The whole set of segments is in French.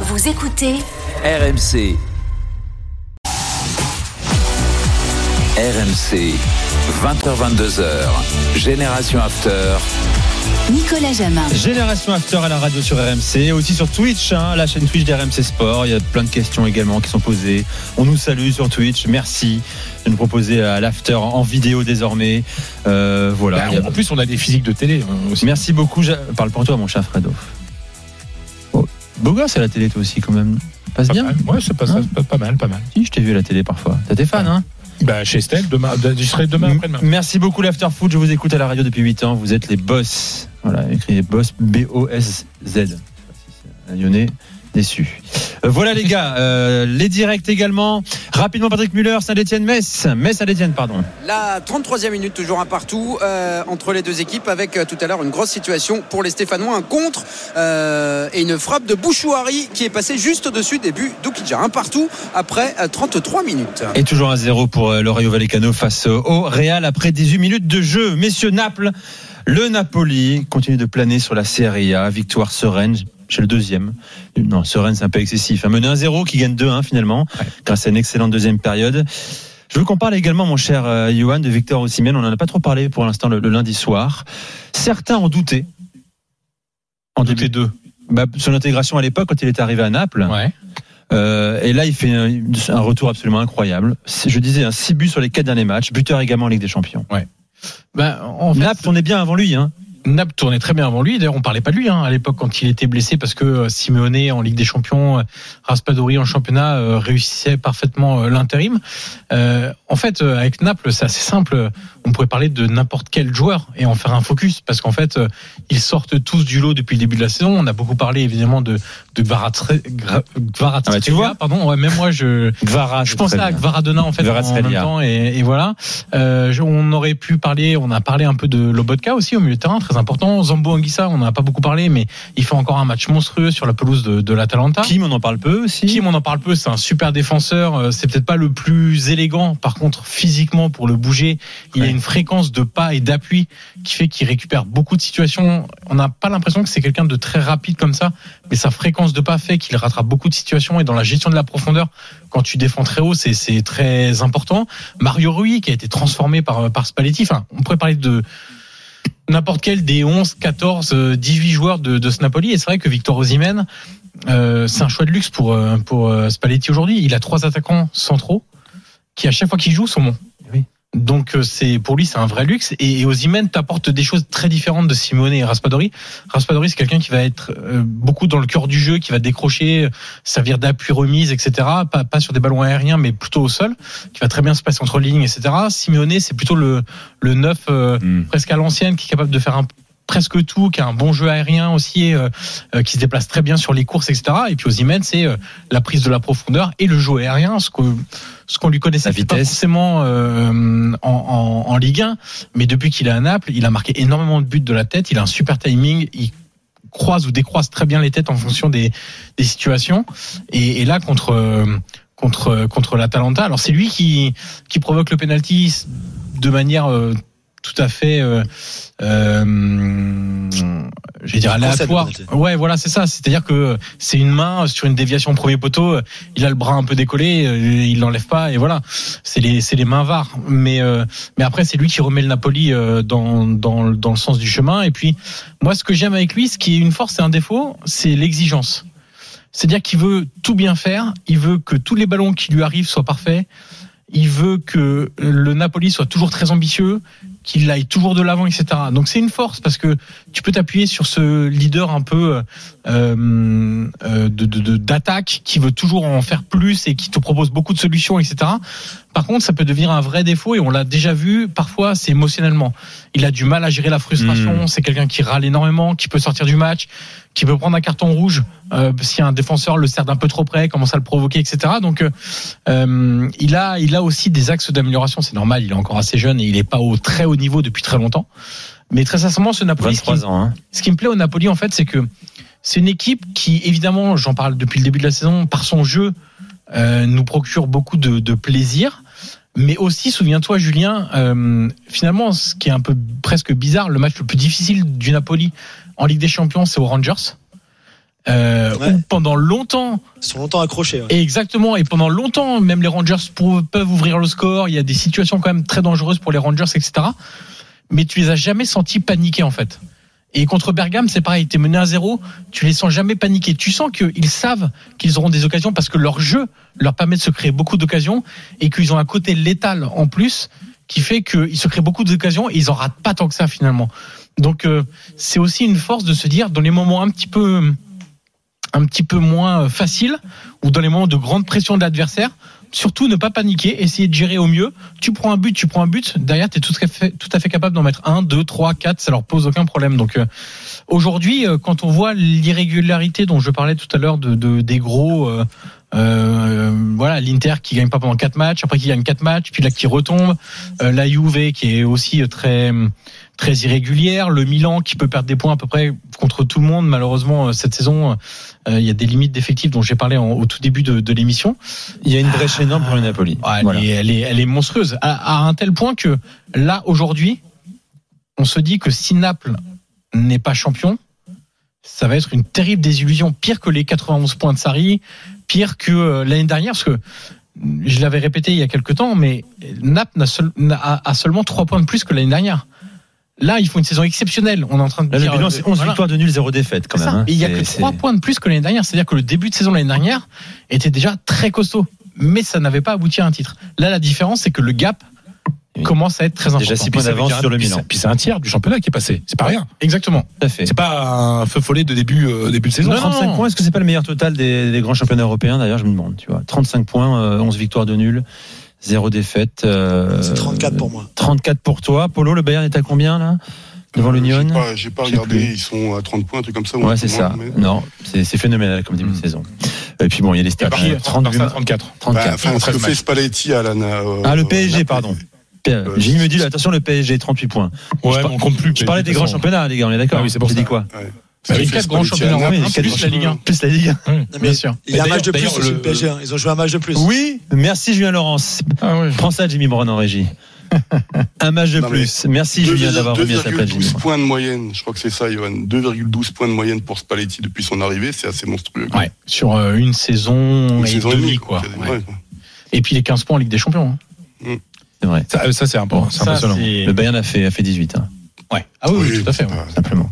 Vous écoutez RMC. RMC. 20h22h. Génération After. Nicolas Jamin. Génération After à la radio sur RMC, aussi sur Twitch, hein, la chaîne Twitch d'RMC Sport. Il y a plein de questions également qui sont posées. On nous salue sur Twitch. Merci de nous proposer à l'After en vidéo désormais. Euh, voilà. Ben, a- en plus, on a des physiques de télé euh, aussi. Merci beaucoup. Parle pour toi, mon cher Fredo. Beau gosse à la télé, toi aussi, quand même. Passe Pas bien. mal. Ouais, c'est pas, ça, Hein pas, mal, pas mal. Si, je t'ai vu à la télé parfois. T'as tes fans, hein Bah, chez Estelle, demain, je serai demain après-demain. Merci beaucoup l'After Food, je vous écoute à la radio depuis 8 ans, vous êtes les boss. Voilà, écrit boss B-O-S-Z. Un Lyonnais déçu. Euh, voilà les gars, euh, les directs également. Rapidement Patrick Muller, Saint-Etienne, Metz. Metz Saint-Etienne, pardon. La 33e minute, toujours un partout euh, entre les deux équipes, avec euh, tout à l'heure une grosse situation pour les Stéphanois, un contre euh, et une frappe de Bouchouari qui est passée juste au-dessus des buts d'Oukidja. Un partout après euh, 33 minutes. Et toujours un 0 pour le Rayo Vallecano face au Real après 18 minutes de jeu. Messieurs Naples, le Napoli continue de planer sur la Serie A. Victoire sereine chez le deuxième. Non, sereine, c'est un peu excessif. Un mené 1-0 qui gagne 2-1 finalement, grâce à une excellente deuxième période. Je veux qu'on parle également, mon cher euh, Johan, de Victor Osimhen. On n'en a pas trop parlé pour l'instant le, le lundi soir. Certains ont douté. En douté deux. Bah, son intégration à l'époque, quand il était arrivé à Naples. Ouais. Euh, et là, il fait un, un retour absolument incroyable. Je disais, un 6 buts sur les 4 derniers matchs, buteur également en Ligue des Champions. En fait, Naples, on est bien avant lui. Hein. Naples tournait très bien avant lui. D'ailleurs, on parlait pas de lui hein, à l'époque quand il était blessé parce que euh, Simeone en Ligue des Champions, euh, Raspadori en championnat euh, réussissait parfaitement euh, l'intérim. Euh, en fait, euh, avec Naples, c'est assez simple. On pourrait parler de n'importe quel joueur et en faire un focus parce qu'en fait, ils sortent tous du lot depuis le début de la saison. On a beaucoup parlé évidemment de de Gvaratskhelia, Ah bah, tu vois pardon. Ouais, même moi, je je pensais à Gvaradona en fait en même temps et, et voilà. Euh, on aurait pu parler, on a parlé un peu de Lobotka aussi au milieu de terrain, très important. Zambo Anguissa, on n'en a pas beaucoup parlé, mais il fait encore un match monstrueux sur la pelouse de, de l'Atalanta. Kim, on en parle peu aussi. Kim, on en parle peu, c'est un super défenseur. euh, C'est peut-être pas le plus élégant, par contre, physiquement pour le bouger, il a une fréquence de pas et d'appui qui fait qu'il récupère beaucoup de situations. On n'a pas l'impression que c'est quelqu'un de très rapide comme ça, mais sa fréquence de pas fait qu'il rattrape beaucoup de situations et dans la gestion de la profondeur, quand tu défends très haut, c'est c'est très important. Mario Rui qui a été transformé par par Spalletti. Enfin, on pourrait parler de n'importe quel des 11, 14, euh, 18 joueurs de, de ce Napoli. Et c'est vrai que Victor Osimhen, euh, c'est un choix de luxe pour, euh, pour euh, Spalletti aujourd'hui. Il a trois attaquants centraux qui, à chaque fois qu'ils jouent, sont bons. Donc euh, c'est pour lui c'est un vrai luxe et, et Osimhen t'apporte des choses très différentes de Simone et Raspadori. Raspadori c'est quelqu'un qui va être euh, beaucoup dans le cœur du jeu, qui va décrocher, euh, servir d'appui remise, etc. Pas, pas sur des ballons aériens mais plutôt au sol, qui va très bien se passer entre les lignes, etc. Simeone c'est plutôt le le neuf Hmm. presque à l'ancienne, qui est capable de faire un presque tout, qui a un bon jeu aérien aussi, euh, euh, qui se déplace très bien sur les courses, etc. Et puis Osimhen, c'est euh, la prise de la profondeur et le jeu aérien, ce que ce qu'on lui connaissait pas forcément euh, en, en, en Ligue 1, mais depuis qu'il est à Naples, il a marqué énormément de buts de la tête. Il a un super timing. Il croise ou décroise très bien les têtes en fonction des, des situations. Et, et là contre contre contre l'Atalanta, alors c'est lui qui qui provoque le penalty de manière euh, tout à fait euh, euh, je vais dire aléatoire. Ouais, voilà, c'est ça. C'est-à-dire que c'est une main sur une déviation au premier poteau. Il a le bras un peu décollé, euh, il l'enlève pas et voilà. C'est les c'est les mains var. Mais euh, mais après c'est lui qui remet le Napoli euh, dans dans dans le sens du chemin. Et puis moi, ce que j'aime avec lui, ce qui est une force et un défaut, c'est l'exigence. C'est-à-dire qu'il veut tout bien faire. Il veut que tous les ballons qui lui arrivent soient parfaits. Il veut que le Napoli soit toujours très ambitieux, qu'il aille toujours de l'avant, etc. Donc c'est une force parce que tu peux t'appuyer sur ce leader un peu euh, euh, de, d'attaque qui veut toujours en faire plus et qui te propose beaucoup de solutions, etc. Par contre, ça peut devenir un vrai défaut et on l'a déjà vu. Parfois, c'est émotionnellement. Il a du mal à gérer la frustration. C'est quelqu'un qui râle énormément, qui peut sortir du match, qui peut prendre un carton rouge euh, si un défenseur le sert d'un peu trop près, commence à le provoquer, etc. Donc, euh, il a, il a aussi des axes d'amélioration. C'est normal. Il est encore assez jeune et il est pas au très haut niveau depuis très longtemps. Mais très sincèrement, ce Napoli, ce qui, 23 ans. Hein. ce qui me plaît au Napoli, en fait, c'est que c'est une équipe qui, évidemment, j'en parle depuis le début de la saison, par son jeu, euh, nous procure beaucoup de, de plaisir. Mais aussi, souviens-toi, Julien, euh, finalement, ce qui est un peu presque bizarre, le match le plus difficile du Napoli en Ligue des Champions, c'est aux Rangers. Euh, Ouais. où pendant longtemps, Ils sont longtemps accrochés. ouais. et exactement, et pendant longtemps, même les Rangers peuvent ouvrir le score. Il y a des situations quand même très dangereuses pour les Rangers, etc. Mais tu les as jamais sentis paniquer en fait. Et contre Bergame, c'est pareil. T'es mené à zéro, tu les sens jamais paniquer. Tu sens qu'ils savent qu'ils auront des occasions parce que leur jeu leur permet de se créer beaucoup d'occasions et qu'ils ont un côté létal en plus qui fait qu'ils se créent beaucoup d'occasions et ils en ratent pas tant que ça finalement. Donc euh, c'est aussi une force de se dire dans les moments un petit peu un petit peu moins faciles ou dans les moments de grande pression de l'adversaire, surtout ne pas paniquer, essayer de gérer au mieux. Tu prends un but, tu prends un but, derrière tu es tout à fait, tout à fait capable d'en mettre un, deux, trois, quatre, ça leur pose aucun problème. Donc euh, aujourd'hui, euh, quand on voit l'irrégularité dont je parlais tout à l'heure de, de- des gros euh, euh, voilà, l'Inter qui gagne pas pendant quatre matchs, après qui gagne quatre matchs, puis là qui retombe, euh, la Juve qui est aussi très très irrégulière, le Milan qui peut perdre des points à peu près contre tout le monde. Malheureusement, euh, cette saison, euh, il y a des limites d'effectifs dont j'ai parlé en- au tout début de, de l'émission. Il y a une brèche énorme pour le Napoli. Ah, elle, Voilà. est, elle, est, elle est monstrueuse à, à un tel point que là aujourd'hui, on se dit que si Naples n'est pas champion, ça va être une terrible désillusion, pire que les 91 points de Sarri, pire que euh, l'année dernière, parce que je l'avais répété il y a quelques temps, mais Naples seul- a, a seulement 3 points de plus que l'année dernière. Là, ils font une saison exceptionnelle. On est en train de Là, le dire. bilan, euh, c'est 11 voilà. victoires de nul, 0 défaite quand même. ça. hein. Il y a que C'est- 3 c'est- points de plus que l'année dernière. C'est-à-dire que le début de saison l'année dernière était déjà très costaud. Mais ça n'avait pas abouti à un titre. Là, la différence, c'est que le gap Oui. commence à être très important. Déjà 6 Puis points d'avance sur le Milan. c'est- Puis c'est un tiers du championnat qui est passé. C'est pas rien. Exactement. Tout à fait. C'est pas un feu follet de début, euh, début de saison. Non, non, 35 points, est-ce que c'est pas le meilleur total des, des grands championnats européens D'ailleurs, je me demande, tu vois. 35 points, euh, 11 victoires de nul, 0 défaite. euh, C'est 34 pour moi. 34 pour toi. Polo, le Bayern est à combien là Devant Euh, l'Union J'ai pas, regardé, plus. ils sont à 30 points, un truc comme ça. Ouais, c'est ça. mais- Non, c'est phénoménal comme début de Hmm. saison. Et puis bon, il y a les stats. Et par contre, hein, 30 Barça, 34. 34. Bah, enfin, ce 13 que fait matchs. Spalletti à la. euh, ah, le PSG, pardon. J'ai me dit, attention, le PSG, 38 points. Ouais, Je mais par- on compte plus. Je parlais des grands championnats, les gars, on est d'accord Ah oui, c'est pour J'ai ça. dit quoi Ouais. Les quatre grands championnats européens, les plus la Ligue 1. Plus la Ligue 1. Bien sûr. Il y a un match de plus le- PSG. hein. Ils ont joué un match de plus. Oui, merci Julien Laurence. Ah. Prends ça, Jimmy Brown en régie. Un match de Non, plus. Merci Julien d'avoir remis à sa place, Jimmy. 2,12 points de moyenne. Je crois que c'est ça, Johan. 2,12 points de moyenne pour Spalletti depuis son arrivée. C'est assez monstrueux. Ouais. Sur euh, une saison Une et saison demie, quoi. Ouais. Et puis les 15 points en Ligue des Champions. hein. C'est vrai. Ça, ça, c'est important. Ça, impressionnant. Le Bayern a fait, a fait 18, hein, Ouais. Ah oui, oui, tout à fait. ouais. simplement.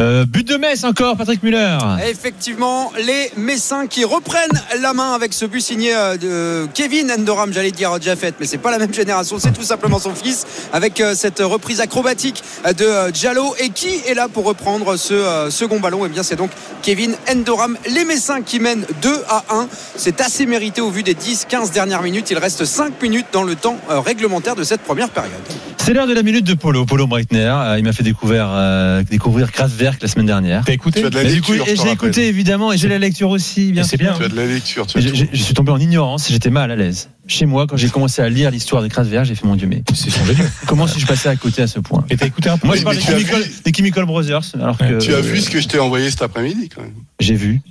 Euh, but de Metz encore, Patrick Muller. Effectivement, les Messins qui reprennent la main avec ce but signé euh, de Kevin Endoram, j'allais dire Jaffet, mais c'est pas la même génération, c'est tout simplement son fils, avec euh, cette reprise acrobatique de Diallo. Et qui est là pour reprendre ce second ballon? Eh bien, c'est donc Kevin Endoram. Les Messins qui mènent 2 à 1. C'est assez mérité au vu des 10-15 dernières minutes. Il reste 5 minutes dans le temps réglementaire de cette première période. C'est l'heure de la minute de Polo. Polo Breitner, euh, il m'a fait découvrir, euh, découvrir Kraftwerk la semaine dernière. T'as écouté Tu as de la Et lecture, et j'ai écouté évidemment, et j'ai la lecture aussi, bien Et c'est bien. Tu as de la lecture. Tu Je, je- suis tombé en ignorance, j'étais mal à l'aise. Chez moi, quand j'ai commencé à lire l'histoire de Kraftwerk, j'ai fait mon Dieu, mais C'est son génie. comment suis-je passé à côté à ce point Et t'as écouté un peu Moi, je parle des Chemical, vu- des Chemical Brothers, alors que Tu as vu ce que je t'ai envoyé cet après-midi quand même. j'ai vu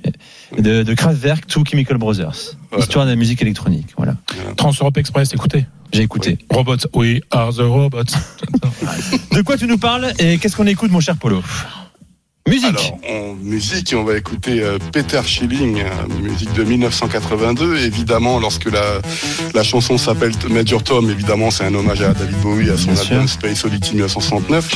de, de Kraftwerk to Chemical Brothers, Voilà. histoire de la musique électronique. Voilà, Trans-Europe Express, écoutez. J'ai écouté. Robots, we are the robots. De quoi tu nous parles et qu'est-ce qu'on écoute, mon cher Polo? Musique. Alors, en musique, on va écouter euh, Peter Schilling, euh, musique de 1982. Évidemment, lorsque la, la chanson s'appelle Major Tom, évidemment, c'est un hommage à David Bowie, à son Bien album sûr. Space Oddity 1969.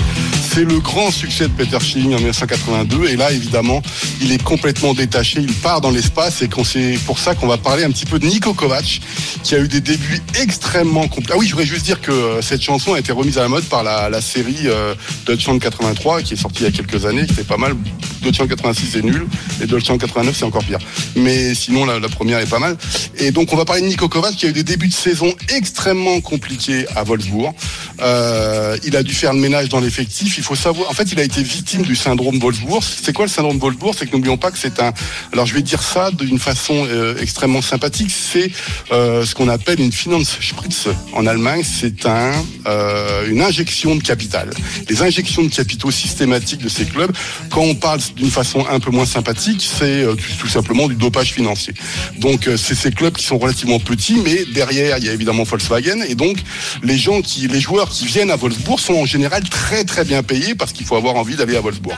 C'est le grand succès de Peter Schilling en 1982. Et là, évidemment, il est complètement détaché. Il part dans l'espace. Et c'est pour ça qu'on va parler un petit peu de Nico Kovac, qui a eu des débuts extrêmement compliqués. Ah oui, je voudrais juste dire que euh, cette chanson a été remise à la mode par la, la série euh, Deutschland 83, qui est sortie il y a quelques années, qui était pas mal. mal 86 c'est nul, et 89 c'est encore pire. Mais sinon, la, première est pas mal. Et donc, on va parler de Nico Kovac, qui a eu des débuts de saison extrêmement compliqués à Wolfsburg. Euh, il a dû faire le ménage dans l'effectif. Il faut savoir, en fait, il a été victime du syndrome Wolfsburg. C'est quoi le syndrome Wolfsburg? C'est que n'oublions pas que c'est un. Alors, je vais dire ça d'une façon euh, extrêmement sympathique. C'est euh, ce qu'on appelle une Finanzspritze en Allemagne. C'est un une injection de capital. Les injections de capitaux systématiques de ces clubs. Quand on parle d'une façon un peu moins sympathique, c'est euh, tout, simplement du dopage financier. Donc euh, c'est ces clubs qui sont relativement petits, mais derrière il y a évidemment Volkswagen et donc les gens qui, les joueurs qui viennent à Wolfsburg sont en général très très bien payés parce qu'il faut avoir envie d'aller à Wolfsburg.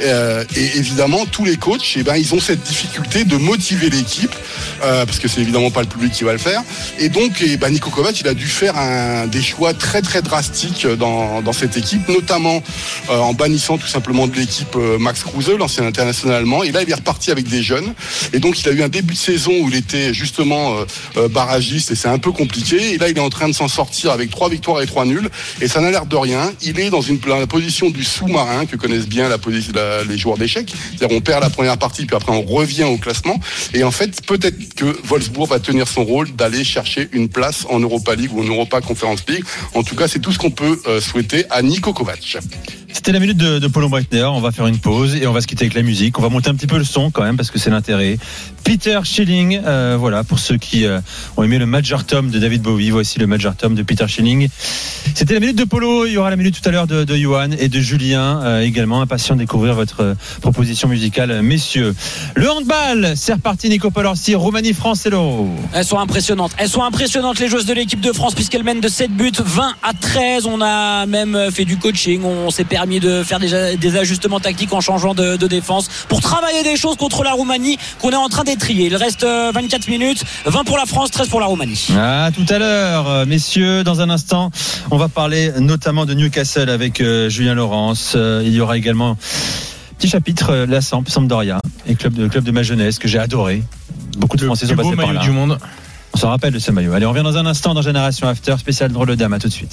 Euh, et évidemment tous les coachs, eh ben ils ont cette difficulté de motiver l'équipe euh, parce que c'est évidemment pas le public qui va le faire. Et donc eh ben, Nico Kovac il a dû faire un, des choix très très drastiques dans, dans cette équipe, notamment euh, en bannissant tout simplement de l'équipe euh, Max Kruse, l'ancien international. Et là, il est reparti avec des jeunes. Et donc, il a eu un début de saison où il était justement euh, euh, barragiste et c'est un peu compliqué. Et là, il est en train de s'en sortir avec trois victoires et trois nuls. Et ça n'a l'air de rien. Il est dans, une, la position du sous-marin que connaissent bien les joueurs d'échecs. C'est-à-dire, on perd la première partie, puis après, on revient au classement. Et en fait, peut-être que Wolfsburg va tenir son rôle d'aller chercher une place en Europa League ou en Europa Conference League. En tout cas, c'est tout ce qu'on peut euh, souhaiter à Nico Kovac. C'était la minute de, de Paulo Breitner. On va faire une pause et on va se quitter avec la musique. On va monter un petit peu le son quand même parce que c'est l'intérêt. Peter Schilling, euh, voilà, pour ceux qui euh, ont aimé le Major Tom de David Bowie, voici le Major Tom de Peter Schilling. C'était la minute de Polo. Il y aura la minute tout à l'heure de, de et de Julien euh, également. Impatient de découvrir votre euh, proposition musicale, messieurs. Le handball, c'est reparti. Nico Palorsi, Roumanie-France, hello. Elles sont impressionnantes. Elles sont impressionnantes les joueuses de l'équipe de France puisqu'elles mènent de 7 buts, 20 à 13. On a même fait du coaching. On s'est permis de faire des, ajustements tactiques en changeant de, de, défense pour travailler des choses contre la Roumanie qu'on est en train Il reste 24 minutes, 20 pour la France, 13 pour la Roumanie. À tout à l'heure, messieurs. Dans un instant, on va parler notamment de Newcastle avec euh, Julien Laurence. Euh, il y aura également petit chapitre euh, la Samp, Sampdoria, et club de club de ma jeunesse que j'ai adoré. Beaucoup de Français sont passés par maillot là. du monde. On s'en rappelle de ce maillot. Allez, on revient dans un instant dans Génération After, spécial drôle de dame. À tout de suite.